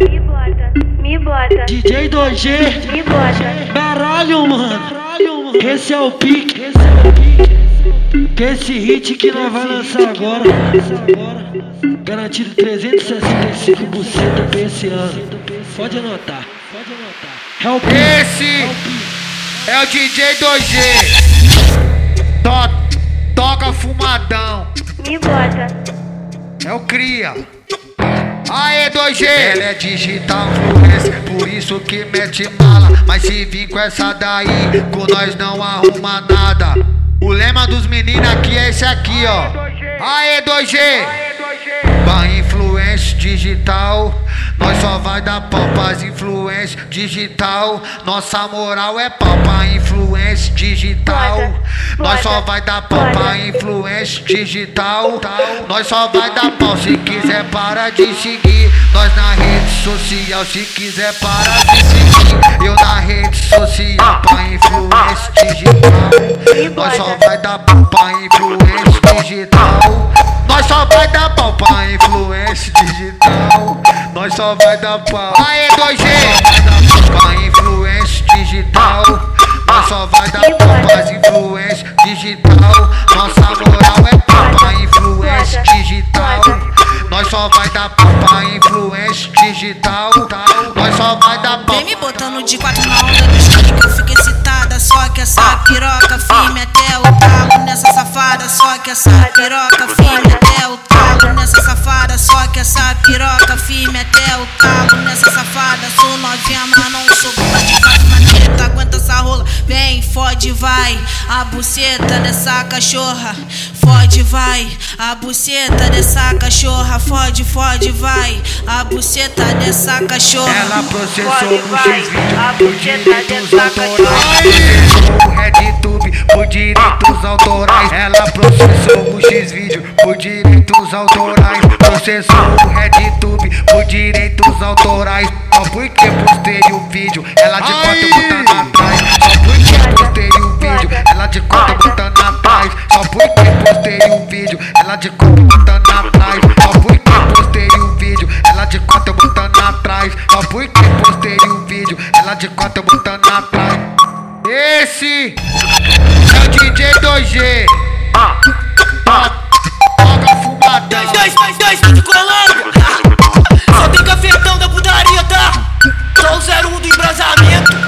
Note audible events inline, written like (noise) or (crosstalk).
Me bota, me bota, DJ 2G, me bota. caralho, mano. Caralho, mano. Esse é o pique, esse é o pique. Que esse hit que nós vai lançar agora. lançar agora. Garantido 365 buceta pra esse ano. Pode anotar, pode anotar. É o pique. Esse é o DJ 2G. To- toca fumadão. Me bota, É o Cria. Aê, 2G! Ela é digital influencer, por isso que mete mala. Mas se vir com essa daí, com nós não arruma nada. O lema dos meninos aqui é esse aqui, ó. Aê, 2G! Pra influência digital, só vai dar pau pras influência digital. Nossa moral é pau pra influência digital. Nós só vai dar pau pra influência digital. Nós só vai dar pau se quiser para de seguir. Nós na rede social, se quiser para de seguir. Eu na rede social pra influência digital. Nós só vai dar pau pra influência digital. Nós só vai dar pau. Nós só vai dar pau. Aê, 2G! Pra influência digital. Nós só vai dar pau pras influência digital. Nossa moral é pau pra influência digital. Nós só vai dar pau pra influência digital. Nós só vai dar pau. Vem me botando de quatro essa piroca firme até o talo nessa safada. Só que essa piroca firme até o talo nessa safada. Só que essa piroca firme até o talo nessa safada. Sou novinha, mas não sou puta vai. A buceta dessa cachorra, fode, vai. A buceta dessa cachorra, fode, fode, vai. A buceta dessa cachorra. Ela processou Pode, o vai. X-Vídeo A por buceta direitos dessa autorais. Processou o RedTube por direitos autorais. Ela processou o X-Vídeo por direitos autorais. Processou o RedTube por direitos autorais. Só porque postei o vídeo, ela de conta postei o vídeo, ela de conta botando atrás. Só porque postei o vídeo, ela de conta botando atrás. Só porque postei o vídeo, ela de conta botando atrás. Esse é o DJ 2G. Toca fumadão. Dois, dois, dois, dois Colômbia. (laughs) Só tem cafetão da putaria, tá? Só o 01 do embrasamento.